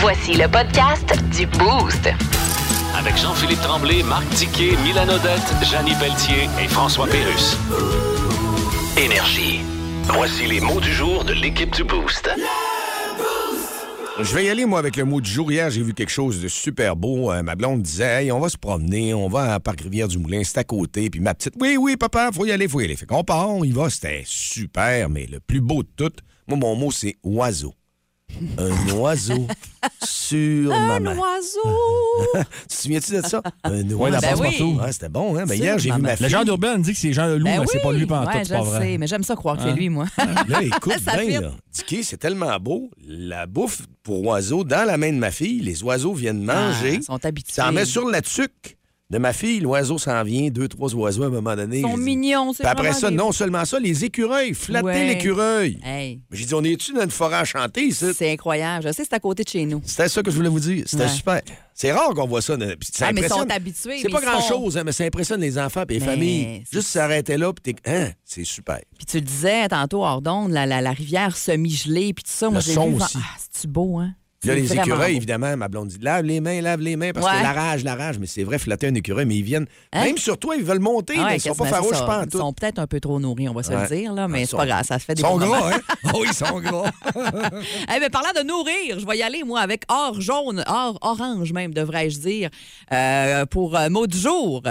Voici le podcast du Boost. Avec Jean-Philippe Tremblay, Marc Tiquet, Milan Odette, Janine Pelletier et François Pérus. Énergie. Voici les mots du jour de l'équipe du Boost. Je vais y aller, moi, avec le mot du jour. Hier, j'ai vu quelque chose de super beau. Euh, ma blonde disait, hey, on va se promener, on va à Parc Rivière-du-Moulin, c'est à côté. Puis ma petite, oui, oui, papa, faut y aller, faut y aller. Fait qu'on part, on y va. C'était super, mais le plus beau de tout, moi, mon mot, c'est oiseau. Un oiseau sur ma Un main. oiseau! Tu te souviens-tu de ça? Un oiseau. Oui, la Ben oui. partout. Ouais, c'était bon, hein? Ben, hier, j'ai ma vu ma fille. La Jean urbaine dit que c'est Jean Leloup, Ben mais c'est pas lui pas en Ouais, tout, c'est pas le vrai. sais, mais j'aime ça croire que c'est Hein? lui, moi. Là, écoute Ça bien, là. Dicky, c'est tellement beau. La bouffe pour oiseaux, dans la main de ma fille, les oiseaux viennent manger. Ah, ils sont habitués. Ça en met sur la tuque de ma fille. L'oiseau s'en vient, deux, trois oiseaux à un moment donné. Ils sont mignons, c'est Puis après ça, des- non seulement ça, les écureuils, flatter Ouais. l'écureuil. Hey, J'ai dit, on est-tu dans une forêt enchantée ici? c'est incroyable. Je sais, c'est à côté de chez nous. C'était ça que je voulais vous dire. C'était Ouais. super. C'est rare qu'on voit ça. Ça Ah, mais ils sont habitués. C'est pas sont- grand-chose, hein, mais ça impressionne les enfants et les Mais familles. Juste s'arrêter là, puis t'es... Hein? C'est super. Puis tu le disais tantôt, hors d'onde, la, la, la rivière semi-gelée, puis tout ça. Moi, Le son vu. aussi. Ah, c'est-tu beau, hein? Puis là, C'est les écureuils, beau. évidemment, ma blonde dit lave les mains, lave les mains, parce Ouais. que la rage, la rage. Mais c'est vrai, flatter un écureuil, mais ils viennent. Hein? Même sur toi, ils veulent monter, mais ils sont pas farouches, pas en Ils sont peut-être un peu trop nourris, on va se Ouais. le dire, là, mais Ah, c'est pas grave, ça se fait des Ils sont gras, hein? Oh, ils sont gras. Eh bien, parlant de nourrir, je vais y aller, moi, avec or jaune, or orange même, devrais-je dire, euh, pour euh, mot du jour.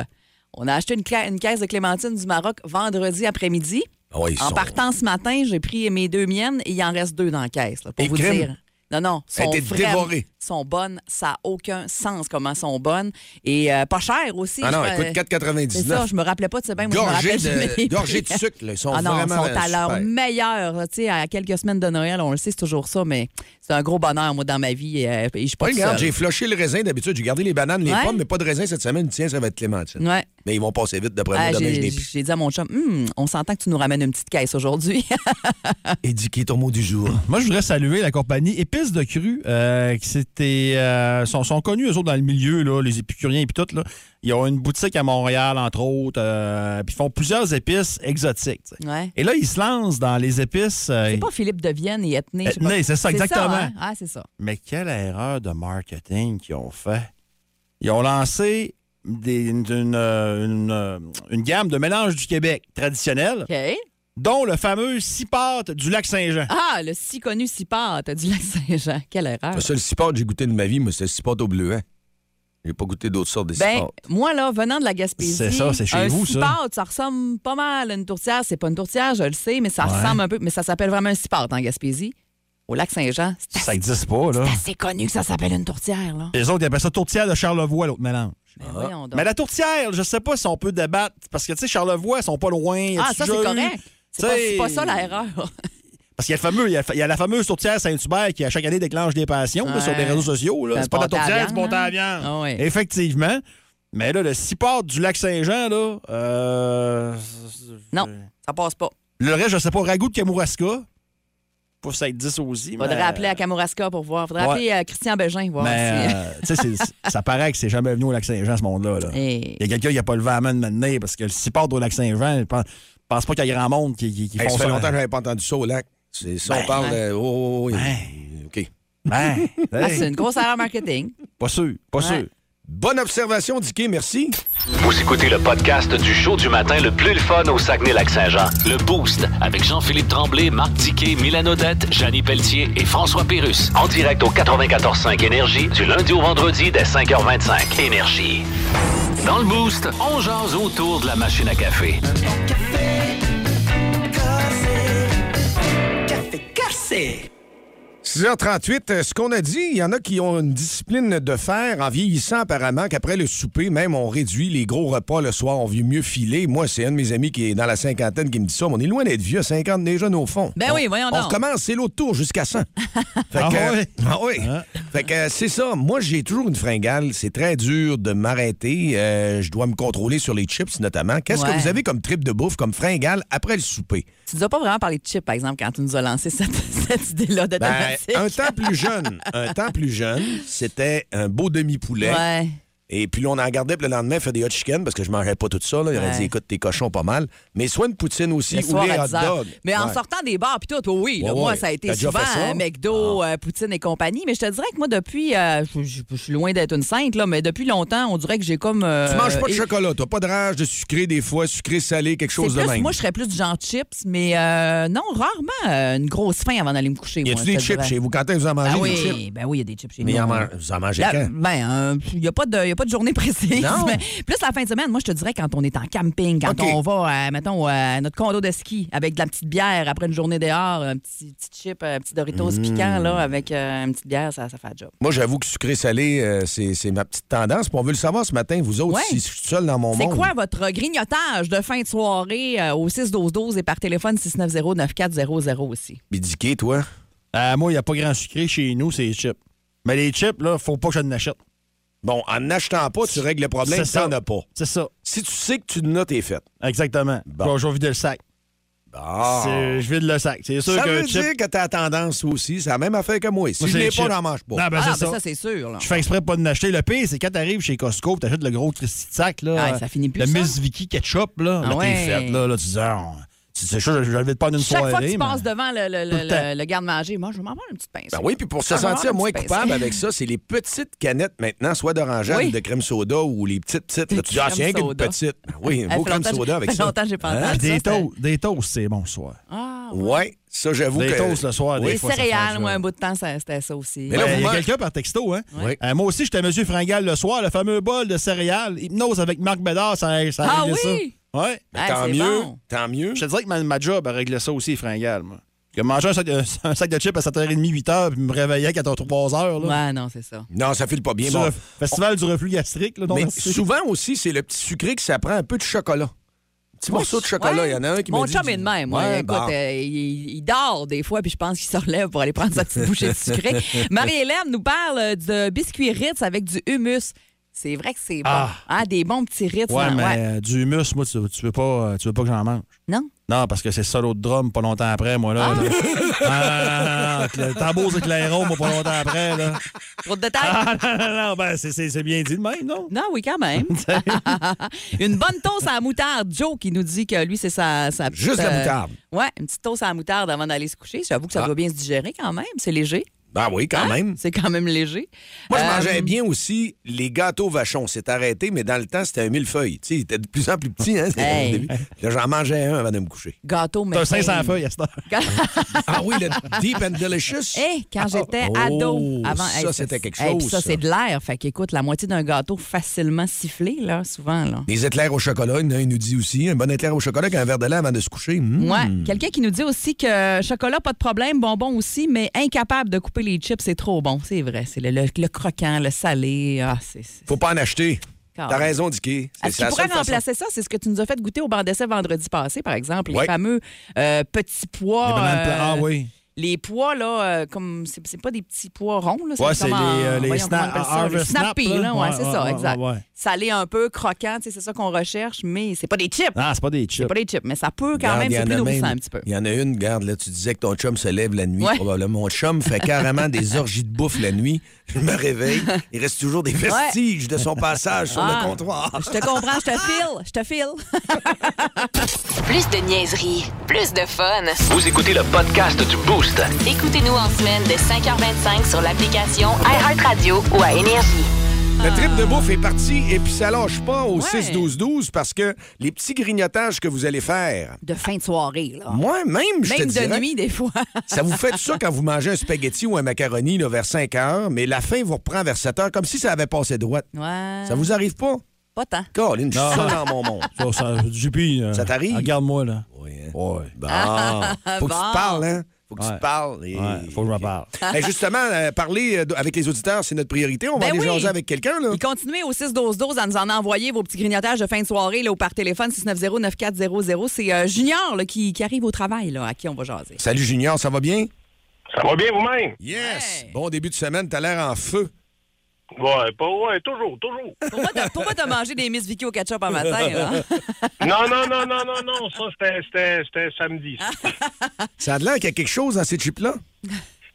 On a acheté une, une caisse de clémentine du Maroc vendredi après-midi. Ah en sont- partant ce matin, j'ai pris mes deux miennes et il en reste deux dans la caisse, là, pour Et vous crème. dire. Non, non, été vraiment- dévoré. Sont bonnes. Ça n'a aucun sens comment sont bonnes. Et euh, pas cher aussi. Ah non, Je- écoute, C'est ça, 4,99. je me rappelais pas de ce bain. Moi, je me Gorgé rappelle jamais de, des gorgé de sucre, là. Ils sont Ah non, ils vraiment sont à leur meilleur. Tu sais, à quelques semaines de Noël, on le sait, c'est toujours ça, mais c'est un gros bonheur, moi, dans ma vie. euh, et je suis pas Ouais, toute regarde, j'ai flushé le raisin d'habitude. J'ai gardé les bananes, les Ouais. pommes, mais pas de raisin cette semaine. Tiens, ça va être clémentine. Ouais. Mais ils vont passer vite d'après Ah, moi. Demain, je j'ai dit à mon chum, Hum, on s'entend que tu nous ramènes une petite caisse aujourd'hui. Édiquer ton mot du jour. Moi, je voudrais saluer la compagnie Épices de Cru, euh, qui c'était, euh, sont, sont connus, eux autres, dans le milieu, là, les épicuriens et puis tout. Là. Ils ont une boutique à Montréal, entre autres, euh, puis ils font plusieurs épices exotiques. ouais. Et là, ils se lancent dans les épices. euh, C'est pas Philippe de Vienne et Ethné. Ethné, c'est ça, exactement. hein? Ah, c'est ça. Mais quelle erreur de marketing qu'ils ont fait. Ils ont lancé des- une, une, une, une gamme de mélange du Québec traditionnel, OK. Dont le fameux six pâtes du lac Saint-Jean. Ah, le si connu Cipat du lac Saint-Jean. Quelle erreur. Le seul cipote que j'ai goûté de ma vie, moi, c'est le cipote au bleuet. J'ai pas goûté d'autres sortes de Ben, cipotes. moi, là, venant de la Gaspésie. C'est ça, c'est chez un vous, ça. cipâtre, ça ressemble pas mal à une tourtière. C'est pas une tourtière, je le sais, mais ça Ouais. ressemble un peu. Mais ça s'appelle vraiment un cipâtre en Gaspésie. Au lac Saint-Jean. C'est Ça assez, n'existe pas, là. c'est assez connu que ça s'appelle une tourtière, là. Les autres, ils appellent ça tourtière de Charlevoix, l'autre mélange. Ben. Mais la tourtière, je sais pas si on peut débattre, parce que, tu sais, Charlevoix, ils sont pas loin. Ah, ça, c'est correct. C'est pas, pas ça l'erreur. Parce qu'il y a, le fameux, il y a, il y a la fameuse tourtière Saint-Hubert qui, à chaque année, déclenche des passions là, sur les réseaux sociaux. C'est pas la à tourtière, du pâté à hein? viande. Ah ouais. Effectivement. Mais là, le cipâtre du lac Saint-Jean, là, euh, Non, ça passe pas. Le reste, je sais pas, ragoût de Kamouraska. Pas ça être 10 aussi. Faudrait mais... appeler à Kamouraska pour voir. Faudrait Ouais. appeler euh, Christian Bégin, voir Mais, si... euh, ça paraît que c'est jamais venu au lac Saint-Jean, ce monde-là. là. Et- Il y a quelqu'un qui n'a pas levé la main de maintenant parce que le cipâtre au lac Saint-Jean, je pense, pas qu'il y a grand monde qui, qui, qui Hey, font ça fait ça. longtemps que j'avais pas entendu ça au lac. C'est ça, Ben, on parle. euh, oh, oh, oh. Ben. OK. Ah, c'est une grosse erreur marketing. Pas sûr, pas Ouais. sûr. Bonne observation, Dicky, merci. Vous écoutez le podcast du show du matin le plus le fun au Saguenay-Lac-Saint-Jean. Le Boost avec Jean-Philippe Tremblay, Marc Tiquet, Milan Odette, Janine Pelletier et François Pérus. En direct au 94.5 Énergie du lundi au vendredi dès 5h25. Énergie. Dans le Boost, on jase autour de la machine à café. 6h38, euh, ce qu'on a dit, il y en a qui ont une discipline de fer en vieillissant apparemment qu'après le souper, même on réduit les gros repas le soir, on veut mieux filer. Moi, c'est un de mes amis qui est dans la cinquantaine qui me dit ça. mais On est loin d'être vieux, 50 déjà au fond. Ben On- oui, voyons On donc. recommence, c'est l'autre tour jusqu'à 100. Fait Ah que, ouais? ah oui. Fait que euh, c'est ça. Moi, j'ai toujours une fringale. C'est très dur de m'arrêter. Euh, je dois me contrôler sur les chips notamment. Qu'est-ce Ouais. que vous avez comme trip de bouffe, comme fringale après le souper? Tu nous as pas vraiment parlé de chips, par exemple, quand tu nous as lancé cette, cette idée-là de Ben, thématique. un temps plus jeune, un temps plus jeune, c'était un beau demi-poulet. Et puis là, on en gardait, puis le lendemain, fait des hot chicken parce que je mangeais pas tout ça. Là. Il aurait dit, écoute, tes cochons pas mal. Mais soit une poutine aussi Le ou soir à hot 10 heures. dogs. Mais en Ouais. sortant des bars, puis tout, oh oui, là, Ouais, moi, ouais. ça a été T'as déjà souvent fait ça? Ah. euh, McDo, euh, Poutine et compagnie. Mais je te dirais que moi, depuis, euh, je, je- je suis loin d'être une sainte, là, mais depuis longtemps, on dirait que j'ai comme. euh, Tu manges pas de et- chocolat, t'as pas de rage de sucré des fois, sucré salé, quelque c'est chose de plus- même. Moi, je serais plus du genre chips, mais euh, non, rarement euh, une grosse faim avant d'aller me coucher. y moi, a-tu je des te chips dirais. chez vous? Quand est-ce que vous en mangez Ah des oui, ben oui, il y a des chips chez Mais nous. en man- vous en mangez Là, quand? ben, il n'y a, pas de- y a pas de journée précise. Non. Mais plus la fin de semaine, moi, je te dirais quand on est en camping, quand on va, euh, mettons, à notre condo de ski avec de la petite bière après une journée dehors, un petit, petit chip, un petit Doritos Mm. piquant, là, avec euh, une petite bière, ça, ça fait le job. Moi, j'avoue que sucré salé, euh, c'est c'est ma petite tendance. Puis on veut le savoir ce matin, vous autres, Ouais. si je suis seul dans mon C'est monde. quoi votre grignotage de fin de soirée euh, au 6-12-12 et par téléphone 690-9400 aussi? Bidiqué, toi? Euh, moi, il n'y a pas grand sucré chez nous, c'est les chips. Mais les chips, là, faut pas que je n'achète. Bon, en n'achetant pas, tu règles le problème, C'est ça. t'en as pas. C'est ça. Si tu sais que tu n'as, t'es fait. Exactement. Bon. Je vais- je vais vider le sac. Ah. C'est- Je vide le sac. C'est sûr Ça qu'un veut chip. dire que t'as tendance aussi. C'est la même affaire que moi. Si Moi, je c'est l'ai les pas, j'en mange pas. Non, ben, ah, c'est ben ça. ça, c'est sûr. Là. Je fais exprès de pas de l'acheter. Le pire, c'est quand t'arrives chez Costco, t'achètes le gros Christy de sac, là. Ah, ça finit plus, Le ça. Miss Vicky ketchup, là. Ah là, ouais. t'es fait, là. Là, tu dis, ah, c'est ne vais pas d'une Chaque soirée. fois que tu mais- passes devant le, le, le, le garde-manger, moi, je vais m'en prendre une petite pince. Ben oui, puis pour se sentir moins coupable avec ça, c'est les petites canettes maintenant, soit d'orangeade Oui. ou de crème soda ou les petites petites. Là, Des tu dis, ah, c'est rien qu'une petite. Ben Oui, un Ça beau crème soda avec ça fait ça. longtemps que j'ai pas Hein? des, ça, toasts, des toasts, c'est bon ce soir. Ah, ouais. Ouais, ça, j'avoue Des que. toasts le soir, des Les fois, ça céréales, le moi, un bout de temps, ça- c'était ça aussi. Mais là, vous il y a quelqu'un par texto, hein? Oui. Euh, moi aussi, j'étais Monsieur Fringal le soir, le fameux bol de céréales. Hypnose avec Marc Bédard, ça, ça a Ah oui? ça. Ouais. Ben, tant mieux. bon. Tant mieux. Je te dirais que ma, ma job a réglé ça aussi, Fringal, moi. Que manger un sac, de, un sac de chips à 7h30, 8h, puis me réveiller à 4h03h. Là. Ouais, non, c'est ça. Non, ça file pas bien. Bon. Festival du reflux gastrique. Là, Mais souvent aussi, c'est le petit sucré que ça prend un peu de chocolat. Petit morceau de chocolat, il y en a un qui Mon chum est de même. moi. Ouais, Écoute, bon. euh, il, il dort des fois, puis je pense qu'il se relève pour aller prendre sa petite bouchée de sucré. Marie-Hélène nous parle de biscuits Ritz avec du humus. C'est vrai que c'est bon. Ah. Hein, des bons petits Ritz. Ouais, mais ouais. euh, du humus, moi, tu, tu veux pas, euh, tu veux pas que j'en mange. Non? Non, parce que c'est solo de drum pas longtemps après, moi, là. là. Ah, non, non, non, tambours et clairons, moi, pas longtemps après, là. Trop de détails? Ah, non, non, non, ben, c'est- c'est c'est bien dit de même, non? Non, oui, quand même. une bonne toast à la moutarde. Joe qui nous dit que lui, c'est sa, sa petite, Juste la euh, moutarde. ouais, une petite toast à la moutarde avant d'aller se coucher. J'avoue que ça Ah. doit bien se digérer quand même. C'est léger. Ben oui, quand Hein? même. C'est quand même léger. Moi, je Euh, mangeais bien aussi les gâteaux vachons. C'est arrêté, mais dans le temps, c'était un millefeuille. Tu sais, il était de plus en plus petit, hein, Hey. au début. Là, j'en mangeais un avant de me coucher. Gâteau, mais. T'as 500 feuilles à cette heure. Ah oui, le Deep and Delicious. Hey, quand j'étais Oh, ado, avant. ça, hey, c'était quelque chose, ça, ça. c'est de l'air. Fait qu'écoute, la moitié d'un gâteau facilement sifflé, là, souvent, là. Des éclairs au chocolat, il nous dit aussi. Un bon éclair au chocolat avec un verre de lait avant de se coucher. Mmh. Ouais. Quelqu'un qui nous dit aussi que chocolat, pas de problème, bonbon aussi, mais incapable de couper les chips, c'est trop bon. C'est vrai. C'est le, le- le croquant, le salé. Ah, c'est. c'est- Faut pas en acheter. T'as raison, Dicky. C'est Est-ce c'est qu'il la pourrait seule façon. remplacer ça? C'est ce que tu nous as fait goûter au banc d'essai vendredi passé, par exemple. Les fameux euh, petits pois. Les bananes pla- euh, Ah oui. Les pois, là, euh, comme. C'est c'est pas des petits pois ronds, là. Ouais, c'est comme en- les, euh, les snap- ça, les snappy, Snap, là. là. Ouais, Ouais, c'est ouais, ça, ouais, exact. Salé un peu, croquant, tu sais, c'est ça qu'on recherche, mais c'est pas des chips. Ah, c'est pas des C'est chips. pas des chips, mais ça peut quand même, c'est plus a nourrissant même- un petit peu. Il y en a une, regarde, là, tu disais que ton chum se lève la nuit, Ouais. probablement. Mon chum fait carrément des orgies de bouffe la nuit. Je me réveille, il reste toujours des vestiges de son passage sur Ah. le comptoir. Je te comprends, je te file, je te file. Plus de niaiserie, plus de fun. Vous écoutez le podcast du Boost. Écoutez-nous en semaine de 5h25 sur l'application iHeartRadio ou à Énergie. Le trip de bouffe est parti et puis ça lâche pas au Ouais. 6-12-12 parce que les petits grignotages que vous allez faire, De fin de soirée, là. moi-même, je te Même dirais, de nuit, des fois. ça vous fait ça quand vous mangez un spaghetti ou un macaroni là, vers 5 heures, mais la faim vous reprend vers 7 heures comme si ça avait passé droite. Ouais. Ça vous arrive pas? Pas tant. Colin, je suis seul dans mon monde. Ça, ça, JP, euh, Ça t'arrive? Regarde-moi, là. Oui, hein? Ouais. Bon. Faut que tu te parles, hein? Faut que tu. Ouais. te parles. Et... Ouais, faut que je me parle. Ben, justement, euh, parler euh, avec les auditeurs, c'est notre priorité. On va Ben aller oui. jaser avec quelqu'un, là. Et continuez au 6-12-12 à nous en envoyer vos petits grignotages de fin de soirée là, ou par téléphone 690-9400. C'est euh, Junior là, qui, qui arrive au travail, là, à qui on va jaser. Salut Junior, ça va bien? Ça va bien vous-même? Yes! Ouais. Bon début de semaine, t'as l'air en feu. Ouais, pas, ouais, toujours, toujours. Pourquoi t'as, pourquoi t'as mangé des Miss Vicky au ketchup un matin? Là? Non, non, non, non, non, non, ça, c'était, c'était, c'était samedi. ça. Ça a l'air qu'il y a quelque chose dans ces chips-là?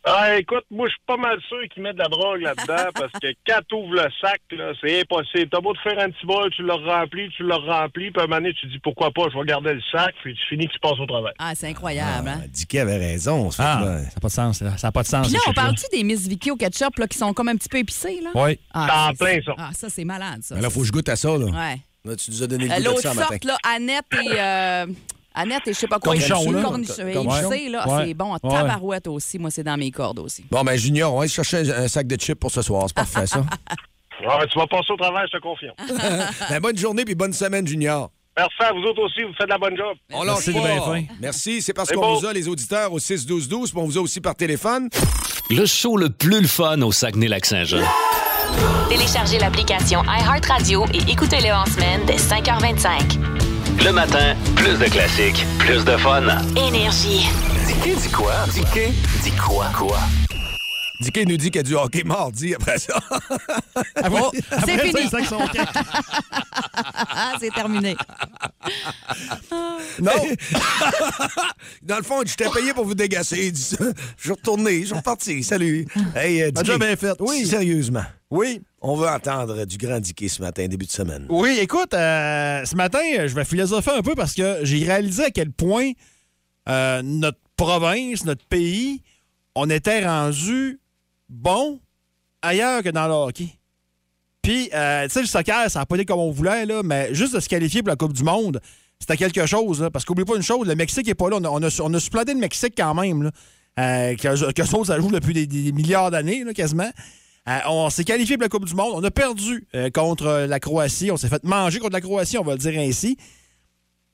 Ah, écoute, moi, je suis pas mal sûr qu'ils mettent de la drogue là-dedans parce que quand tu ouvres le sac, c'est impossible. T'as beau te faire un petit bol, tu le remplis, tu le remplis, puis à un moment donné, tu dis pourquoi pas, je vais garder le sac, puis tu finis que tu passes au travail. Ah, c'est incroyable, hein? Dicky avait raison. Ah, ça n'a pas de sens. là. Ça n'a pas de sens. Puis là, on parle-tu des Miss Vicky au ketchup là, qui sont comme un petit peu épicées, là? Oui. Ah, T'en c'est- plein, ça. Ah, ça, c'est malade, ça. Ben là, faut que je goûte à ça. Là. Ouais. Là, tu nous as donné le Euh, goût de L'autre ça matin. sorte, là, Annette et. euh, Annette et je sais pas quoi. Cornichon, là. Cornichon, épicé, là. Ouais. C'est bon. Ouais. Tabarouette aussi. Moi, c'est dans mes cordes aussi. Bon, ben, Junior, on va aller chercher un, un sac de chips pour ce soir. C'est parfait, ça. Ah, tu vas passer au travail, je te confirme. ben, bonne journée puis bonne semaine, Junior. Merci à vous autres aussi, vous faites de la bonne job. On Merci, pas. fin. Merci. C'est parce qu'on vous a, les auditeurs, au 6-12-12, puis on vous a aussi par téléphone. Le show le plus le fun au Saguenay-Lac-Saint-Jean. Téléchargez l'application iHeartRadio et écoutez-le en semaine dès 5h25. Le matin, plus de classiques, plus de fun. Énergie. Dis dis quoi? Dis dis quoi? Quoi? Dicky nous dit qu'il y a du hockey mardi après ça. Après- c'est après fini. sont quatre. Ah, c'est terminé. non. Dans le fond, je t'ai payé pour vous dégasser. Dit. Je suis retourné, je suis reparti. Salut. Hey, euh, Dicky, bien fait. Oui. Sérieusement. Oui. On veut entendre du grand Dicky ce matin, début de semaine. Oui, écoute, euh, ce matin, je vais philosopher un peu parce que j'ai réalisé à quel point euh, notre province, notre pays, on était rendu bon ailleurs que dans le hockey. Puis, euh, tu sais, le soccer, ça n'a pas été comme on voulait, là, mais juste de se qualifier pour la Coupe du Monde, c'était quelque chose. parce qu'oublie pas une chose, le Mexique n'est pas là. On a, on le Mexique quand même. Que, ça, joue depuis des, milliards d'années, quasiment. Euh, on s'est qualifié pour la Coupe du Monde. On a perdu euh, contre euh, la Croatie. On s'est fait manger contre la Croatie, on va le dire ainsi.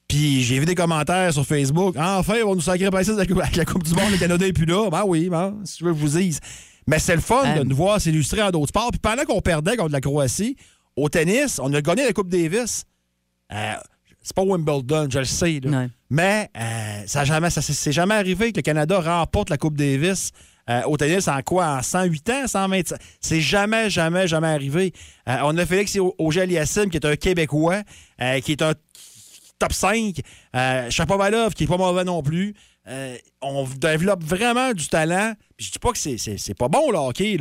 Puis j'ai vu des commentaires sur Facebook. Enfin, ils vont nous sacrer passer avec la, Coupe du Monde, le Canada est plus là. Ben oui, ben, si tu veux que je vous dise. Mais c'est le fun de Euh. nous voir s'illustrer en d'autres sports. Puis pendant qu'on perdait contre la Croatie, au tennis, on a gagné la Coupe Davis. Euh, c'est pas Wimbledon, je le sais. là. Mais euh, ça jamais, ça, s'est- c'est jamais arrivé que le Canada remporte la Coupe Davis euh, au tennis en quoi? En 108 ans, 125? C'est jamais, jamais, jamais arrivé. Euh, on a Félix Auger-Aliassime, qui est un Québécois, euh, qui est un top 5. Euh, Chapovalov, qui est pas mauvais non plus. On développe vraiment du talent. Puis je dis pas que c'est, pas bon le hockey,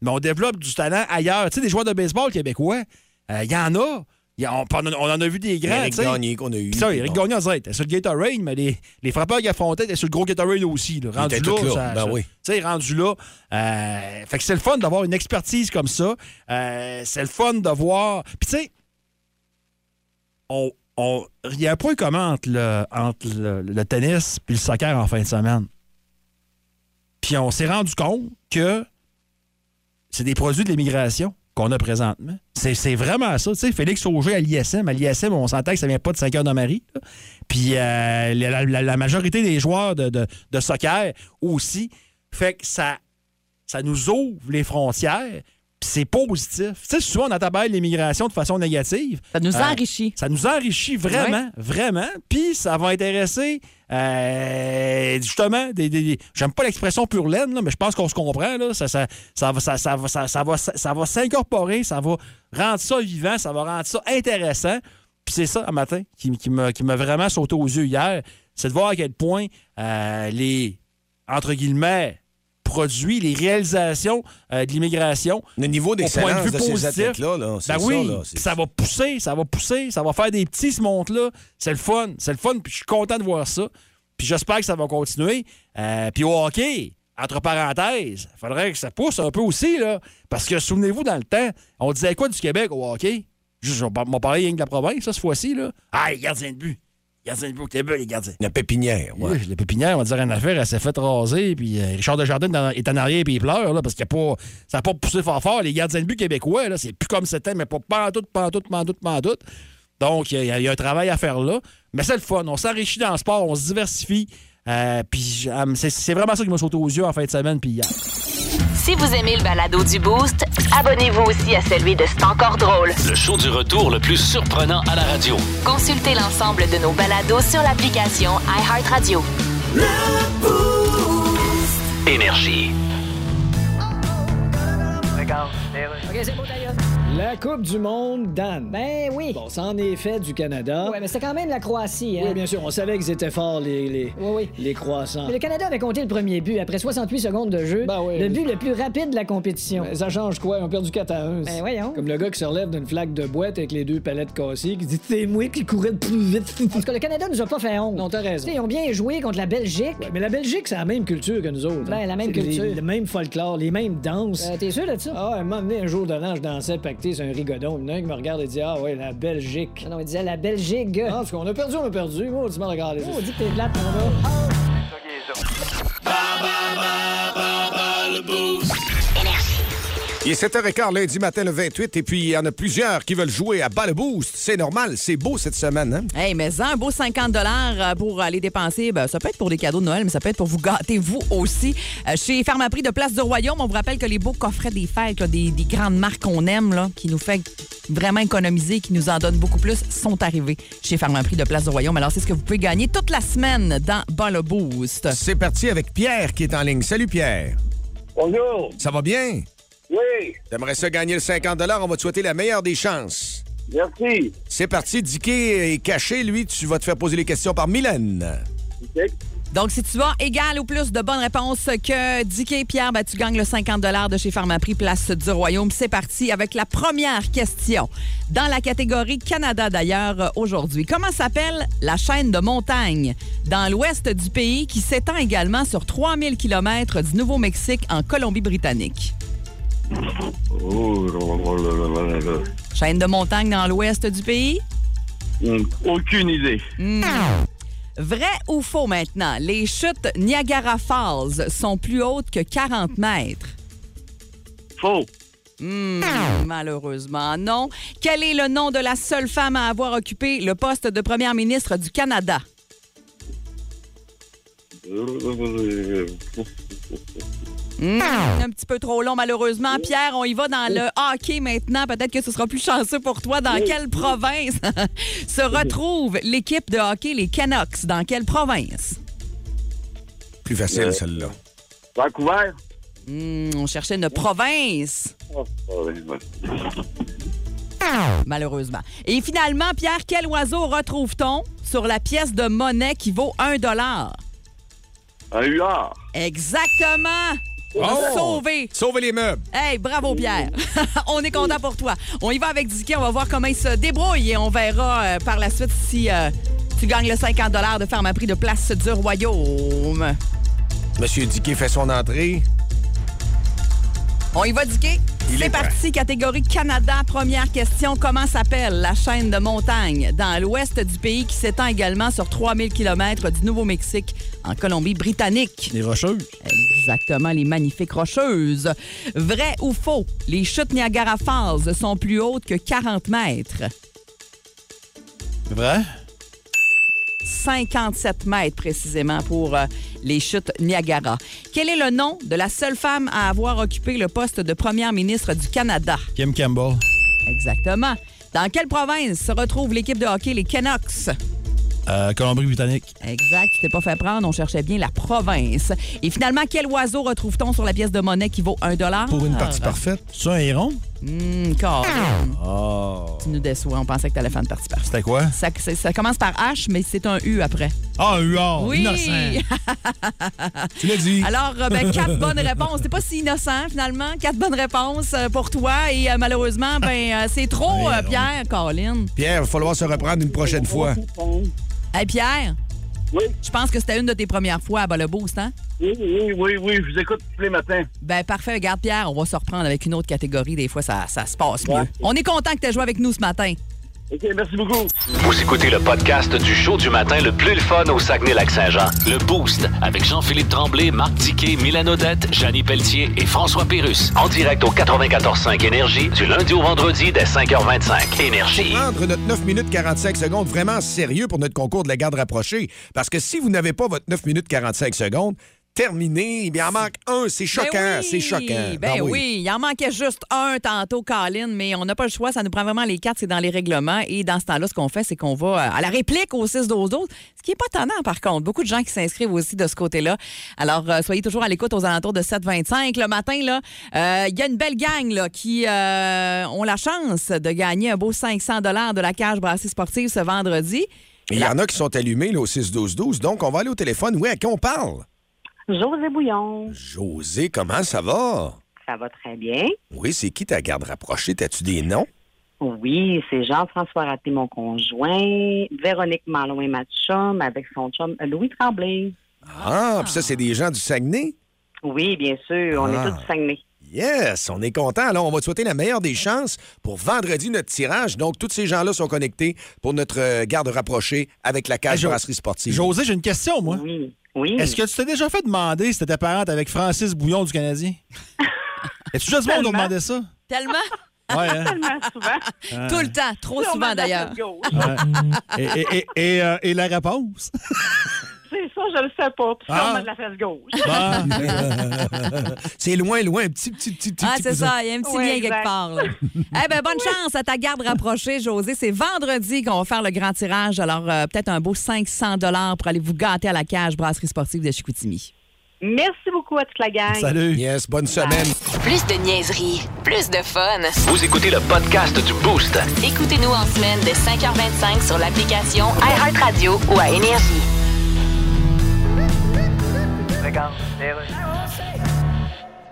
mais on développe du talent ailleurs. Tu sais, des joueurs de baseball québécois, il y en a. Il a- on, on en a vu des grands. Eric. Gagné qu'on a eu. Ça, Eric bon. Gagnon, ça, était sur le Gatorade, mais les, les frappeurs qui affrontaient étaient sur le gros Gatorade aussi. Là, rendu là, là, ça- ben ça- oui. rendu là. euh, fait que c'est le fun d'avoir une expertise comme ça. Euh, c'est le fun de voir. Puis tu sais, on, on- il y a un point commun entre le, entre le, le tennis et le soccer en fin de semaine. Puis on s'est rendu compte que c'est des produits de l'immigration qu'on a présentement. C'est, vraiment ça. Tu sais, Félix Auger à l'ISM. À l'ISM, on s'entend que ça vient pas de 5 heures de Marie. là. Puis euh, la, la- la majorité des joueurs de, de- de soccer aussi. Fait que ça, ça nous ouvre les frontières. Puis c'est positif. Tu sais, souvent, on attabaille l'immigration de façon négative. Ça nous Euh, enrichit. Ça nous enrichit vraiment, vraiment. Puis ça va intéresser euh, justement des. J'aime pas l'expression pure laine, mais je pense qu'on se comprend. Ça, va- s'incorporer, ça va rendre ça vivant, ça va rendre ça intéressant. Puis c'est ça, un matin, qui, qui m'a qui m'a vraiment sauté aux yeux hier, c'est de voir à quel point euh, les, entre guillemets, produits, les réalisations euh, de l'immigration Le niveau de d'excellence vue de, ces athlètes-là, là, ben ça. oui, là, ça va pousser, ça va pousser, ça va faire des petits ce monte-là. C'est le fun, c'est le fun, puis je suis content de voir ça. Puis j'espère que ça va continuer. Euh, puis au hockey, entre parenthèses, il faudrait que ça pousse un peu aussi, là. Parce que souvenez-vous, dans le temps, on disait quoi du Québec au hockey? Je je vais m'en rien que de la province, ça, cette fois-ci, là. Ah, les gardiens de but. Les gardiens de but au Québec, les gardiens. La pépinière, ouais. Oui, la pépinière, on va dire une affaire, elle s'est faite raser, puis euh, Richard Desjardins est en- est en arrière, puis il pleure, là, parce qu'il a pas, ça n'a pas poussé fort fort. Les gardiens de but québécois, là, c'est plus comme c'était, mais pas pantoute, pantoute, pantoute, pantoute. Donc, il y, a- il y a un travail à faire là. Mais c'est le fun, on s'enrichit dans le sport, on se diversifie. Euh, puis c'est vraiment ça qui m'a sauté aux yeux en fin de semaine, puis hier. Si vous aimez le balado du Boost, abonnez-vous aussi à celui de C'est encore drôle. Le show du retour le plus surprenant à la radio. Consultez l'ensemble de nos balados sur l'application iHeartRadio. Énergie. OK, c'est d'ailleurs. La Coupe du Monde, Dan. Ben oui. Bon, ça en est fait du Canada. Ouais, mais c'était quand même la Croatie, hein? Oui, bien sûr, on savait qu'ils étaient forts, les, les, Oui, oui. les croissants. Mais le Canada avait compté le premier but après 68 secondes de jeu. Ben oui. Le but le plus rapide de la compétition. Ben, ça change quoi? Ils ont perdu 4 à 1. Ben voyons. Comme le gars qui se relève d'une flaque de boîte avec les deux palettes cassées, qui dit C'est moi qui courais le plus vite. En tout cas, le Canada nous a pas fait honte. non, t'as raison. Ils ont bien joué contre la Belgique. Ouais, mais la Belgique, c'est la même culture que nous autres. Ben, la même C'est les- culture. le même folklore, les mêmes danses. Euh, T'es sûr de ça? Ah, un moment donné, un jour de l'an, je dansais sur un rigodon. Il y en a un qui me regarde et dit Ah, ouais, la Belgique. Non, il disait la Belgique. Ah, parce qu'on a perdu, on a perdu. Moi, tu m'as regardé. Oh, on dit que t'es plate, mon gars. Il est 7h15 lundi matin le 28 et puis il y en a plusieurs qui veulent jouer à bas le boost. C'est normal, c'est beau cette semaine. Hein? Hey, mais un beau 50 pour aller dépenser, ben, ça peut être pour des cadeaux de Noël, mais ça peut être pour vous gâter vous aussi. Euh, chez Pharmaprix de Place du Royaume, on vous rappelle que les beaux coffrets des fêtes, là, des, des grandes marques qu'on aime, là, qui nous fait vraiment économiser, qui nous en donnent beaucoup plus, sont arrivés chez Pharmaprix de Place du Royaume. Alors, c'est ce que vous pouvez gagner toute la semaine dans Bas le boost. C'est parti avec Pierre qui est en ligne. Salut Pierre. Bonjour. Ça va bien? Oui, T'aimerais ça gagner le 50 On va te souhaiter la meilleure des chances. merci. C'est parti. Dicky est caché. Lui, tu vas te faire poser les questions par Mylène. Donc, si tu as égal ou plus de bonnes réponses que Dicky et Pierre, ben, tu gagnes le 50 de chez Pharmaprix Place du Royaume. C'est parti avec la première question. Dans la catégorie Canada, d'ailleurs, aujourd'hui. Comment s'appelle la chaîne de montagne dans l'ouest du pays qui s'étend également sur 3000 km du Nouveau-Mexique en Colombie-Britannique? Oh, là, là, là, là, là. Chaîne de montagne dans l'ouest du pays? Hum, Aucune idée. Vrai ou faux maintenant? Les chutes Niagara Falls sont plus hautes que 40 mètres? Faux. Hmm, malheureusement, non. Quel est le nom de la seule femme à avoir occupé le poste de première ministre du Canada? Un petit peu trop long, malheureusement. Pierre, on y va dans le hockey maintenant. Peut-être que ce sera plus chanceux pour toi. Dans quelle province se retrouve l'équipe de hockey, les Canucks? Dans quelle province? Plus facile, celle-là. Vancouver. Hmm, on cherchait une province. Oh, oui. Malheureusement. Et finalement, Pierre, quel oiseau retrouve-t-on sur la pièce de monnaie qui vaut 1 dollar? Un huard. Exactement! Sauvé! Sauvez les meubles. Hey, bravo Pierre! on est content pour toi. On y va avec Dicky, on va voir comment il se débrouille et on verra euh, par la suite si euh, tu gagnes le 50 de Pharmaprix de Place du Royaume. Monsieur Dicky fait son entrée. On y va, Dicky? C'est est parti, catégorie Canada. Première question. Comment s'appelle la chaîne de montagne dans l'ouest du pays qui s'étend également sur 3000 km du Nouveau-Mexique en Colombie-Britannique? Les rocheuses. Exactement, les magnifiques rocheuses. Vrai ou faux? Les chutes Niagara Falls sont plus hautes que 40 mètres? Vrai? 57 mètres précisément pour euh, les chutes Niagara. Quel est le nom de la seule femme à avoir occupé le poste de première ministre du Canada? Kim Campbell. Exactement. Dans quelle province se retrouve l'équipe de hockey, les Canucks? Euh, Colombie-Britannique. Exact, tu t'es pas fait prendre, on cherchait bien la province. Et finalement, quel oiseau retrouve-t-on sur la pièce de monnaie qui vaut 1 dollar? Pour une partie parfaite. C'est un héron? Hum. Oh. Tu nous déçois, on pensait que tu allais faire une partie parfaite. C'était quoi? Ça, commence par H, mais c'est un U après. Ah, un huard. Oui! Innocent. Tu l'as dit. Alors, euh, ben, quatre bonnes réponses. C'est pas si innocent, finalement. Quatre bonnes réponses euh, pour toi. Et euh, malheureusement, ben, c'est trop, euh, Pierre, Colin. Pierre, il va falloir se reprendre une prochaine fois. Hey, Pierre, Oui, je pense que c'était une de tes premières fois à Bas le Boost, hein? oui, oui, oui, oui, je vous écoute tous les matins. Ben, parfait. Regarde, Pierre, on va se reprendre avec une autre catégorie. Des fois, ça, ça se passe mieux. Ouais. On est content que tu aies joué avec nous ce matin. OK, merci beaucoup. Vous écoutez le podcast du show du matin le plus le fun au Saguenay-Lac-Saint-Jean. Le Boost avec Jean-Philippe Tremblay, Marc Tiquet, Milan Odette, Janine Pelletier et François Pérus. En direct au 94.5 Énergie du lundi au vendredi dès 5h25. Énergie. Prendre notre 9 minutes 45 secondes vraiment sérieux pour notre concours de la garde rapprochée. Parce que si vous n'avez pas votre 9 minutes 45 secondes, terminé. Il en manque un. C'est choquant. Ben oui, C'est choquant. Ben Ah oui. il en manquait juste un tantôt, Colin, mais on n'a pas le choix. Ça nous prend vraiment les cartes, c'est dans les règlements. Et dans ce temps-là, ce qu'on fait, c'est qu'on va euh, à la réplique au 6 12 12 ce qui n'est pas tannant, par contre. Beaucoup de gens qui s'inscrivent aussi de ce côté-là. Alors, euh, soyez toujours à l'écoute aux alentours de 7h25. Le matin, là, euh, il y a une belle gang là, qui euh, ont la chance de gagner un beau 500 de la cage brasserie sportive ce vendredi. Il y en a qui sont allumés là, au 6-12-12. Donc, on va aller au téléphone. Oui, à qui on parle? José Bouillon, José, comment ça va? ça va très bien. Oui, c'est qui ta garde rapprochée? T'as-tu des noms? Oui, c'est Jean-François Raté, mon conjoint. Véronique Malouin, ma chum, avec son chum Louis Tremblay. Ah, puis ça, c'est des gens du Saguenay? Oui, bien sûr, on Ah. est tous du Saguenay. Yes, on est content. Alors, on va te souhaiter la meilleure des chances pour vendredi notre tirage. Donc, tous ces gens-là sont connectés pour notre euh, garde rapprochée avec la Hey, cage Jo- brasserie sportive. José, j'ai une question, moi. Oui, oui. Est-ce que tu t'es déjà fait demander si t'étais parente avec Francis Bouillon du Canadien? Est-ce que juste monde qui demandé ça? Tellement, Ouais, hein? Tellement souvent. tout le temps, trop souvent d'ailleurs. Ouais. Et, et- et- et, euh, et la réponse? C'est ça, je le sais pas. Puis Ah. sûrement de la fesse gauche. Ah. c'est loin, loin, un petit, petit, petit, petit. Ah, c'est ça, il y a un petit Oui, lien exact. quelque part. eh bien, bonne chance à ta garde rapprochée, José. C'est vendredi qu'on va faire le grand tirage. Alors, euh, peut-être un beau 500 pour aller vous gâter à la cage brasserie sportive de Chicoutimi. Merci beaucoup à toute la gang. Salut. Yes, bonne semaine. Plus de niaiserie, plus de fun. Vous écoutez le podcast du Boost. Écoutez-nous en semaine de 5h25 sur l'application iHeartRadio ou à Énergie.